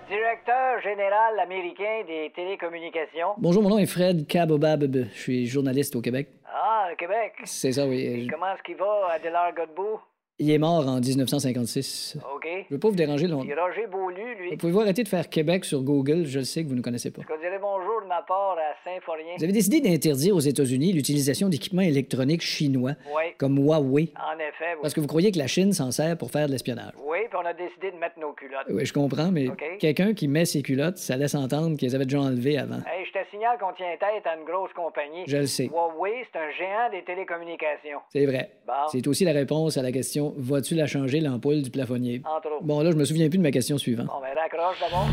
Directeur général américain des télécommunications. Bonjour, mon nom est Fred Kabobab. Je suis journaliste au Québec. Ah, le Québec. C'est ça, oui. Comment est-ce qu'il va, Adélard Godbout? Il est mort en 1956. OK. Je veux pas vous déranger longtemps. Roger Beaulieu, lui. Pouvez-vous arrêter de faire Québec sur Google? Je le sais que vous ne connaissez pas. Je vous dirai bonjour de ma part à Saint-Forien? Vous avez décidé d'interdire aux États-Unis l'utilisation d'équipements électroniques chinois Oui. comme Huawei En effet, oui. parce que vous croyez que la Chine s'en sert pour faire de l'espionnage. Oui, puis on a décidé de mettre nos culottes. Oui, je comprends, mais quelqu'un qui met ses culottes, ça laisse entendre qu'ils avaient déjà enlevé avant. Hey, je te signale qu'on tient tête à une grosse compagnie. Je le sais. Huawei, c'est un géant des télécommunications. C'est vrai. Bon. C'est aussi la réponse à la question Vas-tu la changer, l'ampoule du plafonnier? Entre autres. Bon, là, je me souviens plus de ma question suivante. Bon, ben raccroche d'abord.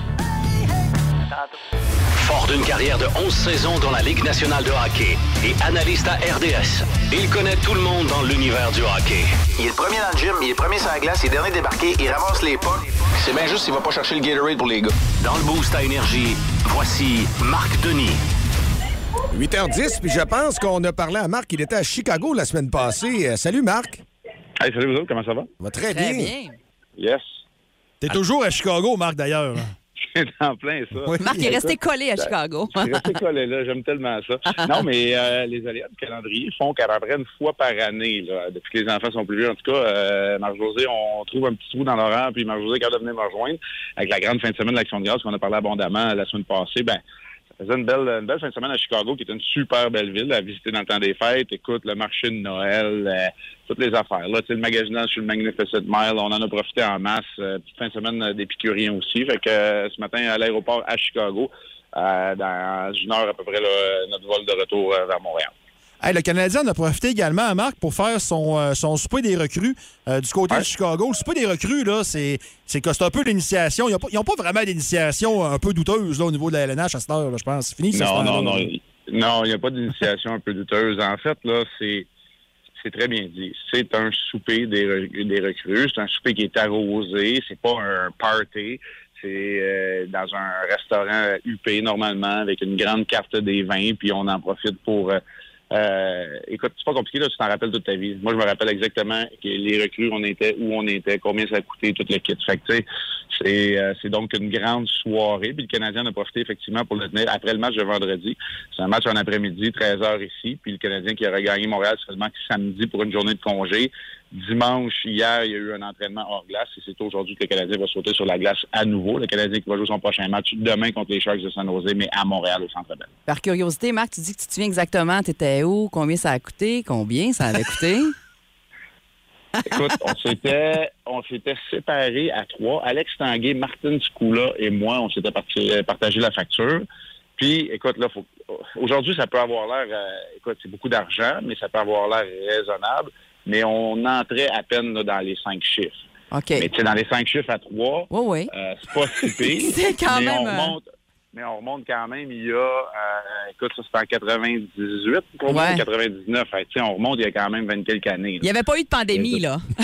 Tantôt. Fort d'une carrière de 11 saisons dans la Ligue nationale de hockey et analyste à RDS, il connaît tout le monde dans l'univers du hockey. Il est le premier dans le gym, il est premier sur la glace, il est dernier débarqué, il ramasse les pas. C'est bien juste s'il va pas chercher le Gatorade pour les gars. Dans le boost à énergie, voici Marc Denis. 8h10, puis je pense qu'on a parlé à Marc. Il était à Chicago la semaine passée. Euh, salut, Marc. Hey, salut vous autres, comment ça va? Va très, Très bien. bien. Yes. T'es toujours à Chicago, Marc, d'ailleurs. C'est en plein ça. Marc est resté collé à Chicago. Je suis resté collé là, j'aime tellement ça. Non, mais euh, les aléas du calendrier font qu'à peu près une fois par année, là, depuis que les enfants sont plus vieux, en tout cas, euh, Marc-José, on trouve un petit trou dans l'horaire, puis Marc-José est capable de venir me rejoindre avec la grande fin de semaine de l'Action de grâce qu'on a parlé abondamment la semaine passée. Ben, faisait une belle, une belle fin de semaine à Chicago, qui est une super belle ville à visiter dans le temps des fêtes. Écoute, le marché de Noël, euh, toutes les affaires. Là, le magasinage sur le Magnificent Mile, on en a profité en masse. Euh, petite fin de semaine euh, d'épicuriens aussi. Fait que ce matin, à l'aéroport à Chicago, dans une heure à peu près, là, notre vol de retour vers Montréal. Hey, le Canadien en a profité également à Marc pour faire son, euh, son souper des recrues euh, du côté de Chicago. Le souper des recrues, là, c'est, c'est c'est un peu l'initiation. Ils n'ont pas, vraiment d'initiation un peu douteuse là, au niveau de la LNH à cette heure, là, je pense. C'est fini, ça, Non, non, non. Non, il n'y a pas d'initiation un peu douteuse. En fait, là, c'est c'est très bien dit. C'est un souper des, re- des recrues. C'est un souper qui est arrosé. C'est pas un party. C'est euh, dans un restaurant UP normalement avec une grande carte des vins. Puis on en profite pour. euh, euh, écoute, c'est pas compliqué, là, tu t'en rappelles toute ta vie. Moi, je me rappelle exactement que les recrues, on était, où on était, combien ça a coûté, tout le kit. Fait que, c'est, euh, c'est donc une grande soirée. Puis le Canadien en a profité effectivement pour le tenir après le match de vendredi. C'est un match en après-midi, 13h ici. Puis le Canadien qui aurait gagné Montréal seulement samedi pour une journée de congé. Dimanche, hier, il y a eu un entraînement hors glace et c'est aujourd'hui que le Canadien va sauter sur la glace à nouveau. Le Canadien qui va jouer son prochain match demain contre les Sharks de San Jose, mais à Montréal, au Centre Bell. Par curiosité, Marc, tu dis que tu te souviens exactement, tu étais où, combien ça a coûté, combien ça avait coûté? Écoute, on s'était, on s'était séparés à trois. Alex Tanguay, Martin Scula et moi, on s'était euh, partagé la facture. Puis, écoute, là, faut, aujourd'hui, ça peut avoir l'air, euh, écoute, c'est beaucoup d'argent, mais ça peut avoir l'air raisonnable. Mais on entrait à peine là, dans les cinq chiffres. OK. Mais tu sais, dans les cinq chiffres à trois, oui. euh, c'est pas si pire. C'est quand mais même, On euh, remonte, mais on remonte quand même, il y a, euh, écoute, ça c'était en 98 pour moi, Ouais. 99. Fait que, tu sais, on remonte il y a quand même 20 quelques années. Il n'y avait pas eu de pandémie, là.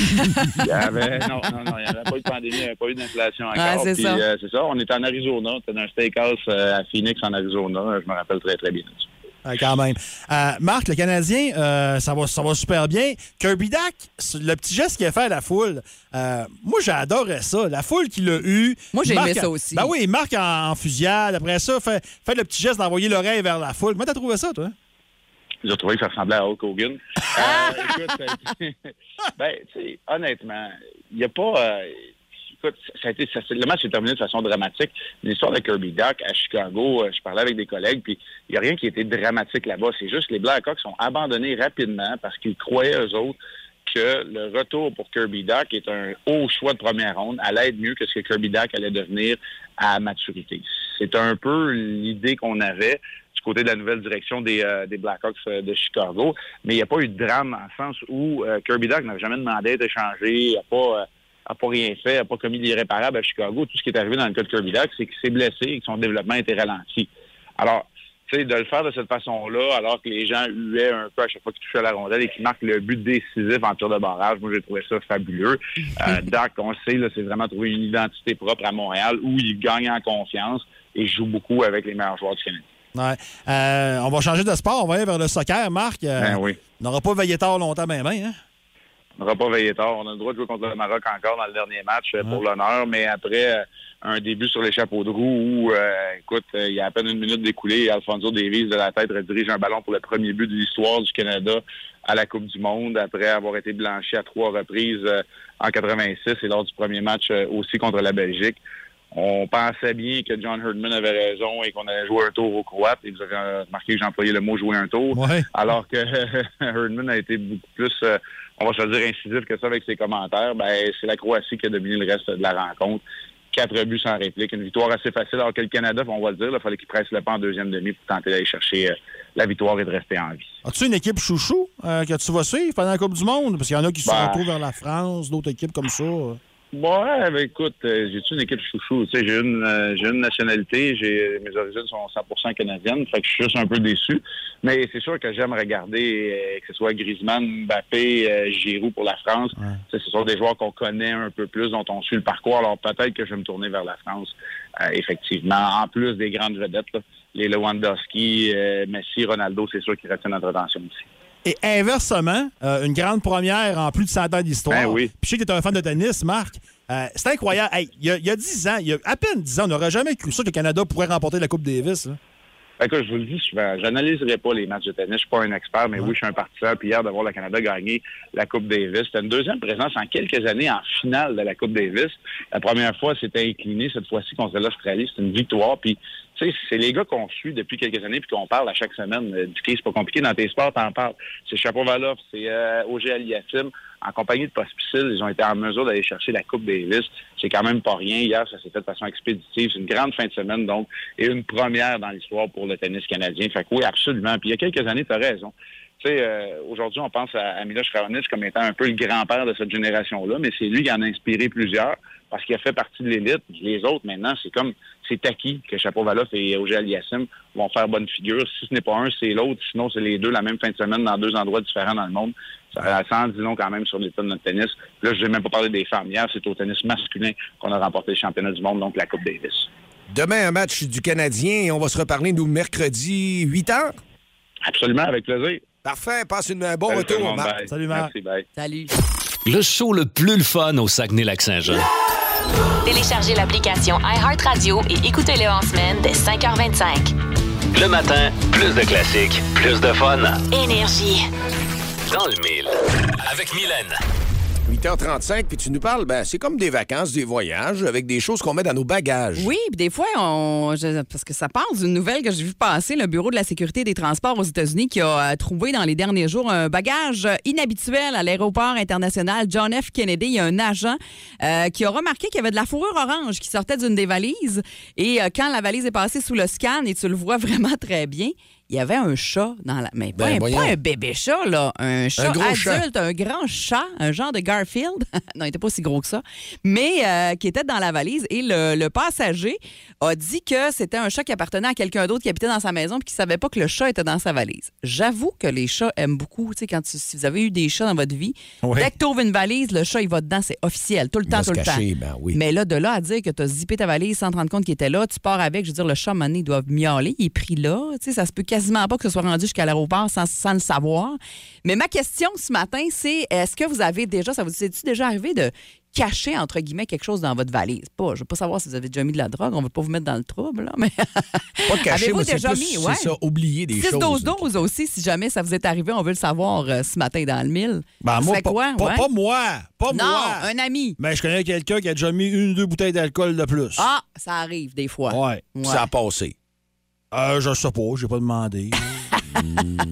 Il y avait, non, non, non, il n'y avait pas eu de pandémie, il n'y avait pas eu d'inflation encore. Ouais, c'est ça. euh, c'est ça, on était en Arizona, on était dans un steakhouse à Phoenix, en Arizona. Je me rappelle très, très bien. Ouais, quand même. Euh, Marc, le Canadien, euh, ça, va, ça va super bien. Kirby Dack, c'est le petit geste qu'il a fait à la foule, euh, moi, j'adorais ça. La foule qu'il a eu. Moi, j'ai aimé ça aussi. Ben oui, marque en, en fusillade. Après ça, fait, fait le petit geste d'envoyer l'oreille vers la foule. Comment t'as trouvé ça, toi? J'ai trouvé que ça ressemblait à Hulk Hogan. Euh, écoute, euh, ben, tu sais, honnêtement, il n'y a pas. Écoute, a le match s'est terminé de façon dramatique. L'histoire de Kirby Duck à Chicago, euh, je parlais avec des collègues, puis il n'y a rien qui a été dramatique là-bas. C'est juste que les Blackhawks sont abandonnés rapidement parce qu'ils croyaient, eux autres, que le retour pour Kirby Duck est un haut choix de première ronde, allait être mieux que ce que Kirby Duck allait devenir à maturité. C'est un peu l'idée qu'on avait du côté de la nouvelle direction des, euh, des Blackhawks euh, de Chicago, mais il n'y a pas eu de drame en sens où euh, Kirby Duck n'a jamais demandé d'être échangé, n'a pas, euh, a pas rien fait, n'a pas commis l'irréparable à Chicago. Tout ce qui est arrivé dans le cas de Kirby Duck, c'est qu'il s'est blessé et que son développement a été ralenti. Alors, tu sais, de le faire de cette façon-là, alors que les gens huaient un peu à chaque fois qu'il touchait à la rondelle et qu'il marque le but décisif en tir de barrage, moi, j'ai trouvé ça fabuleux. Euh, Doc, on le sait, c'est vraiment trouvé une identité propre à Montréal où il gagne en confiance et joue beaucoup avec les meilleurs joueurs du Canada. Ouais. Euh, on va changer de sport. On va aller vers le soccer, Marc. Euh, Ben oui. On n'aura pas veillé tard longtemps, ben, ben, hein? On n'aura pas veillé tard. On a le droit de jouer contre le Maroc encore dans le dernier match euh, pour l'honneur, mais après euh, un début sur les chapeaux de roue où, euh, écoute, euh, il y a à peine une minute d'écoulé et Alfonso Davies de la tête redirige un ballon pour le premier but de l'histoire du Canada à la Coupe du Monde après avoir été blanchi à trois reprises euh, en 86 et lors du premier match euh, aussi contre la Belgique. On pensait bien que John Herdman avait raison et qu'on allait jouer un tour aux Croates. Et vous avez remarqué que j'ai employé le mot jouer un tour. Ouais. Alors que Herdman a été beaucoup plus, on va se dire, incisif que ça avec ses commentaires. Ben, c'est la Croatie qui a dominé le reste de la rencontre. Quatre buts sans réplique. Une victoire assez facile. Alors que le Canada, on va le dire, il fallait qu'il presse le pas en deuxième demi pour tenter d'aller chercher euh, la victoire et de rester en vie. As-tu une équipe chouchou euh, que tu vas suivre pendant la Coupe du Monde? Parce qu'il y en a qui se Ben. retrouvent vers la France, d'autres équipes comme ça. Ouais, ben écoute, euh, j'ai une équipe chouchou? Tu sais, j'ai une, euh, j'ai une nationalité, j'ai mes origines sont 100% canadiennes, fait que je suis juste un peu déçu. Mais c'est sûr que j'aime regarder euh, que ce soit Griezmann, Mbappé, euh, Giroud pour la France. Tu sais, Ce sont des joueurs qu'on connaît un peu plus, dont on suit le parcours. Alors peut-être que je vais me tourner vers la France, euh, effectivement. En plus des grandes vedettes, là, les Lewandowski, Messi, Ronaldo, c'est sûr qu'ils retiennent notre attention aussi. Et inversement, euh, une grande première en plus de 100 ans d'histoire. Ben oui. Puis je sais que tu es un fan de tennis, Marc. Euh, c'est incroyable. Hey, il, y a, il y a 10 ans, il y a à peine 10 ans, on n'aurait jamais cru ça que le Canada pourrait remporter la Coupe Davis. là. Fait que je vous le dis souvent, j'analyserai pas les matchs de tennis. Je suis pas un expert, mais oui, je suis un partisan. Puis hier, de voir le Canada gagner la Coupe Davis, c'était une deuxième présence en quelques années en finale de la Coupe Davis. La première fois, c'était incliné. Cette fois-ci, contre l'Australie, c'est une victoire. Puis, c'est les gars qu'on suit depuis quelques années puis qu'on parle à chaque semaine. Euh, Du c'est pas compliqué. Dans tes sports, t'en parles. C'est Chapovalov, c'est euh, OG Aliassim. En compagnie de Pospisil, ils ont été en mesure d'aller chercher la Coupe Davis. C'est quand même pas rien. Hier, ça s'est fait de façon expéditive. C'est une grande fin de semaine, donc, et une première dans l'histoire pour le tennis canadien. Fait que oui, absolument. Puis il y a quelques années, tu as raison. Tu sais, euh, aujourd'hui, on pense à, à Miloš Raonic comme étant un peu le grand-père de cette génération-là, mais c'est lui qui en a inspiré plusieurs parce qu'il a fait partie de l'élite. Les autres, maintenant, c'est comme, c'est acquis que Chapovalov et Auger Aliassim vont faire bonne figure. Si ce n'est pas un, c'est l'autre. Sinon, c'est les deux la même fin de semaine dans deux endroits différents dans le monde. Ça, ça en dit long quand même sur l'état de notre tennis. Là, je n'ai même pas parlé des femmes. Hier, c'est au tennis masculin qu'on a remporté le championnat du monde, donc la Coupe Davis. Demain, un match du Canadien et on va se reparler, nous, mercredi, 8 h. Absolument, avec plaisir. Parfait. Passe une- un bon Salut retour, monde. Marc. Bye. Salut, Marc. Merci, bye. Salut. Le show le plus le fun au Saguenay-Lac-Saint-Jean. Téléchargez l'application iHeartRadio et écoutez-le en semaine dès 5h25. Le matin, plus de classiques, plus de fun. Énergie. Dans le mille. Avec Mylène. 8h35, puis tu nous parles, ben, c'est comme des vacances, des voyages, avec des choses qu'on met dans nos bagages. Oui, puis des fois, on, parce que ça parle d'une nouvelle que j'ai vu passer, le Bureau de la sécurité des transports aux États-Unis qui a euh, trouvé dans les derniers jours un bagage euh, inhabituel à l'aéroport international John F. Kennedy. Il y a un agent euh, qui a remarqué qu'il y avait de la fourrure orange qui sortait d'une des valises. Et quand la valise est passée sous le scan, et tu le vois vraiment très bien, il y avait un chat dans la. Mais pas, Ben, un, voyons. pas un bébé chat, là. Un chat gros chat. adulte, un grand chat, un genre de Garfield. non, il n'était pas aussi gros que ça. Mais euh, qui était dans la valise. Et le, le passager a dit que c'était un chat qui appartenait à quelqu'un d'autre qui habitait dans sa maison puis qui ne savait pas que le chat était dans sa valise. J'avoue que les chats aiment beaucoup. Tu sais, quand tu- si vous avez eu des chats dans votre vie, dès que tu ouvres une valise, le chat, il va dedans. C'est officiel. Tout le temps, tout le cacher, temps. ben oui. Mais là, de là à dire que tu as zippé ta valise sans te rendre compte qu'il était là, tu pars avec. Je veux dire, le chat, à un moment donné, miauler. Il est pris là. Tu sais, ça se peut quasiment pas que ce soit rendu jusqu'à l'aéroport sans, sans le savoir. Mais ma question ce matin, c'est est-ce que vous avez déjà, ça vous est-tu déjà arrivé de cacher, entre guillemets, quelque chose dans votre valise? Pas, je veux pas savoir si vous avez déjà mis de la drogue. On veut pas vous mettre dans le trouble, là, mais. Pas moi, c'est déjà plus- mis, ouais. ça, oublier des 6 choses. 12 12 aussi, si jamais ça vous est arrivé, on veut le savoir euh, ce matin dans le mille. Ben, moi, pas, quoi? pas- ouais? pas moi. Pas non, moi. un ami. Mais je connais quelqu'un qui a déjà mis une ou deux bouteilles d'alcool de plus. Ah, ça arrive des fois. Ouais. Ouais. Ça a passé. Euh, je sais pas, j'ai pas demandé.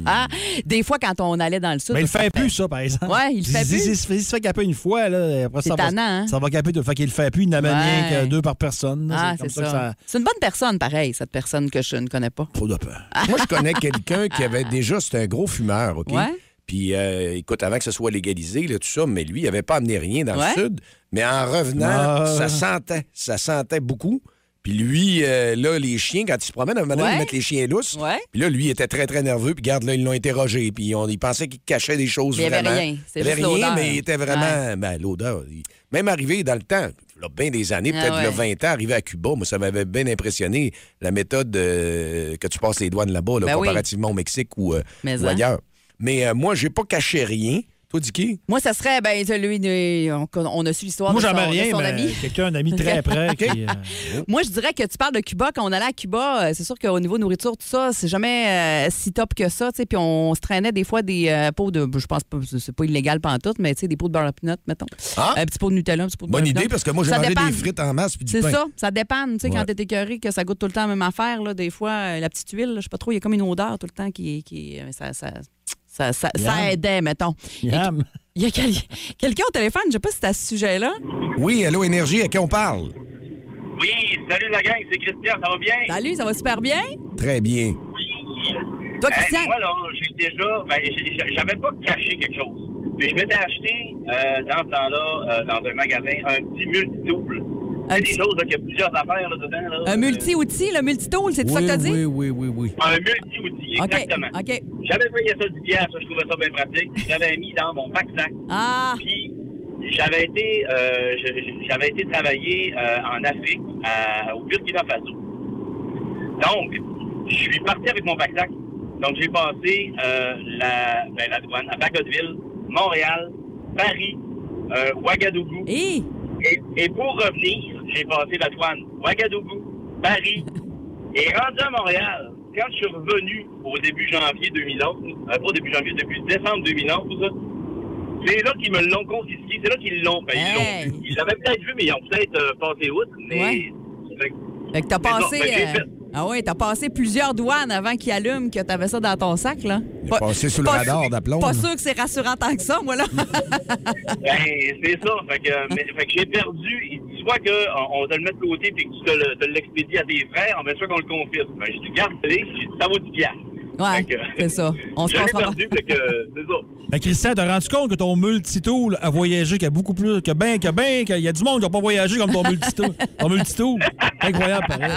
Ah, des fois, quand on allait dans le sud. Mais il le fait fait- plus, ça, par exemple. Ouais, il le fait plus. S'il se fait caper une fois, là, après C'est ça va, hein? ça va caper deux. Fait qu'il le fait plus, il n'amène Ouais. rien que deux par personne. Ah, c'est que ça. C'est une bonne personne, pareil, cette personne que je ne connais pas. Trop de peur. Moi, je connais quelqu'un qui avait déjà, c'était un gros fumeur, OK? Ouais. Puis, euh, écoute, avant que ce soit légalisé, là, tout ça, mais lui, il n'avait pas amené rien dans Ouais. le Sud. Mais en revenant, Ah. ça sentait. Ça sentait beaucoup. Puis lui, euh, là, les chiens, quand ils se promènent, à un moment donné, Ouais. ils mettent les chiens lousses. Ouais. Puis là, lui, il était très, très nerveux. Puis regarde, là, ils l'ont interrogé. Puis on, ils pensaient qu'il cachait des choses il y avait vraiment. rien. C'est Il y avait rien, mais il était vraiment... Ben, l'odeur. il- Même arrivé dans le temps, il a bien des années, Ah peut-être il y a ouais. 20 ans, arrivé à Cuba, moi, ça m'avait bien impressionné, la méthode euh, que tu passes les douanes là-bas, là, Ben oui. comparativement au Mexique ou, euh, Mais ou hein. ailleurs. Mais moi, j'ai pas caché rien. Toi, Dicky? Moi, ça serait, ben, celui de- on, on a su l'histoire Moi, de, j'en son, de mais ami. quelqu'un, un ami très près. qui, euh, Moi, je dirais que tu parles de Cuba. Quand on allait à Cuba, euh, c'est sûr qu'au niveau nourriture, tout ça, c'est jamais euh, si top que ça. tu sais. Puis on se traînait des fois des euh, pots de. Je pense pas, c'est pas illégal pantoute, mais tu sais, des pots de beurre à peanut, mettons. Ah! Un petit pot de Nutella, un petit pot de Bonne idée, parce que moi, j'ai mangé dépanne. des frites en masse puis du C'est pain. ça, ça dépanne. Tu sais, Ouais. quand t'es écœuré, que ça goûte tout le temps la même affaire, là, des fois, la petite huile, je sais pas trop, il y a comme une odeur tout le temps qui. qui euh, ça, ça, ça, ça, ça Yum. aidait, mettons. Yam. Il y a quel- quelqu'un au téléphone, je sais pas si c'est à ce sujet-là. Oui, Allô Énergie, à qui on parle? Oui, salut la gang, c'est Christian, ça va bien? Salut, ça va super bien? Très bien. Toi, Hey, Christian? moi, là, j'ai déjà. Ben, j'ai- j'avais pas caché quelque chose. Puis je m'étais acheté, euh, dans ce temps-là, euh, dans un magasin, un petit multitool. Un petit- choses, là, qu'il y a plusieurs affaires là, dedans. Là. Un multi-outil, le multitool, c'est ça que oui, t'as dit? oui, oui, oui, oui. Un multi-outil, OK, exactement. OK. J'avais payé ça du pierre, ça, je trouvais ça bien pratique. J'avais mis dans mon pack-sac. Ah, Puis j'avais été, euh, j'avais été travailler euh, en Afrique, à- au Burkina Faso. Donc, je suis parti avec mon pack-sac. Donc, j'ai passé euh, la, ben, la douane à Bagotville, Montréal, Paris, euh, Ouagadougou. hé! Et, et pour revenir, j'ai passé la douane Ouagadougou, Paris. et rendu à Montréal, quand je suis revenu au début janvier 2011, euh, pas au début janvier, depuis décembre 2011, c'est là qu'ils me l'ont confisqué. C'est là qu'ils l'ont. Ben, ils Hey. l'avaient peut-être vu, mais ils ont peut-être euh, passé outre. Mais. Ouais. Fait que- Fait que t'as non, passé. fait Ah oui, t'as passé plusieurs douanes avant qu'ils allument que t'avais ça dans ton sac, là. J'ai passé sous le pas radar sûr- d'aplomb. Pas là. sûr que c'est rassurant tant que ça, moi, là. Ben, c'est ça. Fait que, mais- fait que j'ai perdu. Il dit soit qu'on on te le met de côté puis que tu te le- te l'expédies à tes frères, mais soit qu'on le confisque. Ben, j'ai j'ai dit, ça vaut du piastre. Ouais, c'est ça. On se perdu, fait que, c'est ça. Mais Christian, t'as rendu compte que ton multitool a voyagé, qu'il y a beaucoup plus, que ben, que ben, qu'il y a du monde qui n'a pas voyagé comme ton multitool? ton multitool? Incroyable, pareil.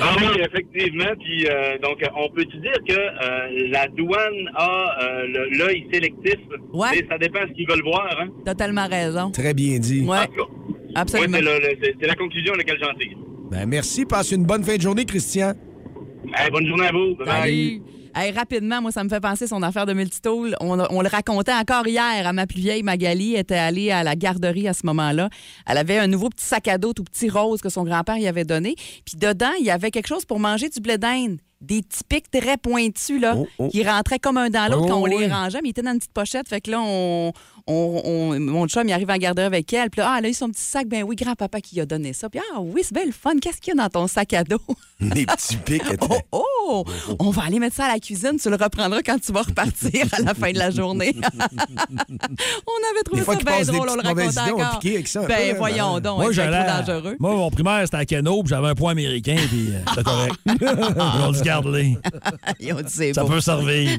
Ah oui, effectivement. Puis, euh, donc, on peut-tu dire que euh, la douane a euh, le- l'œil sélectif? Ouais. Mais Ça dépend de ce qu'ils veulent voir. Hein? T'as tellement raison. Très bien dit. Ouais, En tout cas, absolument. moi, c'est le- le- c'est c'est la conclusion à laquelle j'en tire. Ben, merci. Passe une bonne fin de journée, Christian. Hey, bonne journée à vous. Bye bye. Salut. Hey, rapidement, moi, ça me fait penser son affaire de multitool. On, on le racontait encore hier à ma plus vieille Magali. Elle était allée à la garderie à ce moment-là. Elle avait un nouveau petit sac à dos tout petit rose que son grand-père y avait donné. Puis dedans, il y avait quelque chose pour manger du blé d'Inde. Des petits pics très pointus, là, Oh, oh. qui rentraient comme un dans l'autre Oh, quand on les rangeait, mais il était dans une petite pochette. Fait que là, on, on- on- mon chum, il arrive à la garderie avec elle. Puis là, ah, elle a eu son petit sac. Ben oui, grand-papa qui a donné ça. Puis ah oui, c'est bien le fun. Qu'est-ce qu'il y a dans ton sac à dos? Les petits pics étaient... Oh, Oh, on va aller mettre ça à la cuisine. Tu le reprendras quand tu vas repartir à la fin de la journée. on avait trouvé Des ça bien des drôle, on le idées, on encore. avec ça un peu, Ben hein, voyons ben. donc, Moi, j'allais dangereux. Moi, mon primaire, c'était à Cano, puis j'avais un point américain, puis euh, c'était correct. Ils ont dit, garde-les. Ils ont dit, c'est Ça beau. peut servir.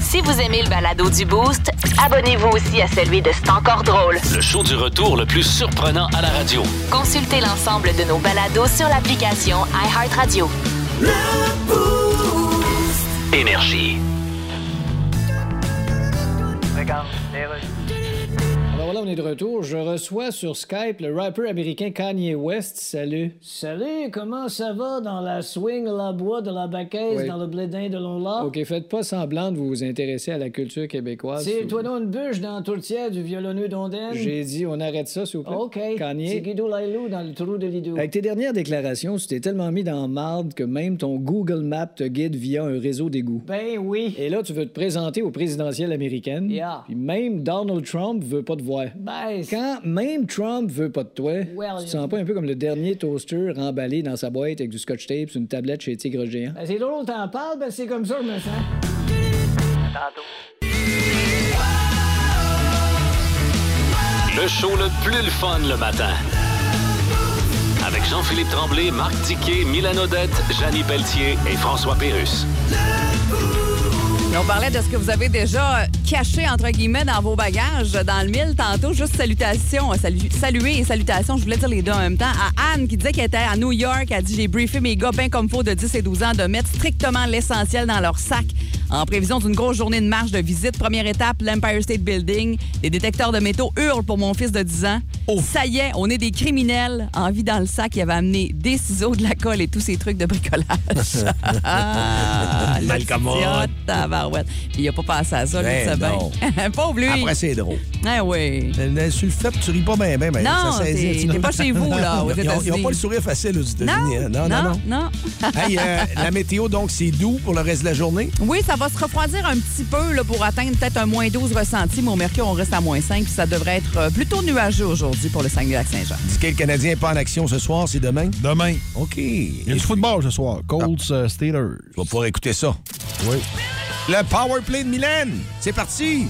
Si vous aimez le balado du Boost, abonnez-vous aussi à celui de C'est encore drôle. Le show du retour le plus surprenant à la radio. Consultez l'ensemble de nos balados sur l'application iHeartRadio. Énergie. Regarde, les voilà, on est de retour. Je reçois sur Skype le rappeur américain Kanye West. Salut. Salut, comment ça va dans la swing, la bois, de la Oui. dans le blédin de Lola? OK, faites pas semblant de vous vous intéresser à la culture québécoise. C'est toi donc une bûche dans la tourtière du violonneux d'Ondaine? J'ai dit, on arrête ça, s'il vous plaît. OK. Kanye. C'est Guido Lailou dans le trou de Lido. Avec tes dernières déclarations, tu t'es tellement mis dans marde que même ton Google Maps te guide via un réseau d'égouts. Ben oui. Et là, tu veux te présenter aux présidentielles américaines. Yeah. Puis même Donald Trump veut pas te voir. Ben, Quand même Trump veut pas de toi, Well, tu te sens pas un peu comme le dernier toaster emballé dans sa boîte avec du scotch tape sur une tablette chez Tigre Géant? ben, c'est drôle, t'en parles, ben c'est comme ça que je me sens. Le show le plus le fun le matin. Avec Jean-Philippe Tremblay, Marc Tiquet, Milan Odette, Janine Pelletier et François Pérus. On parlait de ce que vous avez déjà caché, entre guillemets, dans vos bagages, dans le mille tantôt. Juste salutations, salu- saluer et salutations, je voulais dire les deux en même temps. À Anne qui disait qu'elle était à New York, elle dit J'ai briefé mes gars bien comme faut de 10 et 12 ans de mettre strictement l'essentiel dans leur sac en prévision d'une grosse journée de marche de visite. Première étape, l'Empire State Building. Les détecteurs de métaux hurlent pour mon fils de 10 ans. Ça y est, on est des criminels. En vie dans le sac, il avait amené des ciseaux, de la colle et tous ces trucs de bricolage. ah, Malcommode. il a pas pensé à ça, Ben c'est bien. Pauvre lui. Après, c'est drôle. Ah oui. Sur le fait, tu ris pas bien, bien. bien. Non, ça saisit, pas chez vous, là, aux Ils ont- Ils n'ont États-Unis. pas le sourire facile aux États-Unis. hein. Non, Non, non, non. non. Hey, euh, la météo, donc, c'est doux pour le reste de la journée? Oui, ça va se refroidir un petit peu là, pour atteindre peut-être un moins 12 ressenti, mais au Mercure, on reste à moins 5, puis ça devrait être euh, plutôt nuageux aujourd'hui pour le Saguenay-Lac-Saint-Jean. Dis que le Canadien n'est pas en action ce soir, c'est demain? Demain. OK. Il y a du football ce soir. Colts euh, Steelers. Tu vas pouvoir écouter ça. Oui. Le Power Play de Mylène. C'est parti.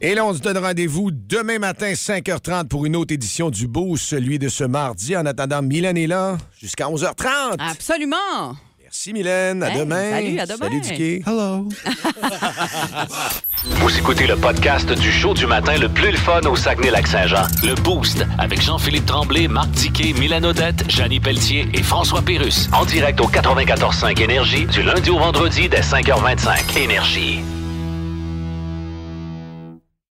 Et là, on se donne rendez-vous demain matin, 5h30, pour une autre édition du Boost, celui de ce mardi. En attendant, Mylène est là jusqu'à 11h30. Absolument. Merci, Mylène. À Hey, demain. salut, à demain. Salut, Dicky. Hello. Vous écoutez le podcast du show du matin le plus le fun au Saguenay-Lac-Saint-Jean. Le Boost avec Jean-Philippe Tremblay, Marc Tiquet, Milan Odette, Janine Pelletier et François Pérus. En direct au 94.5 Énergie du lundi au vendredi dès 5h25. Énergie.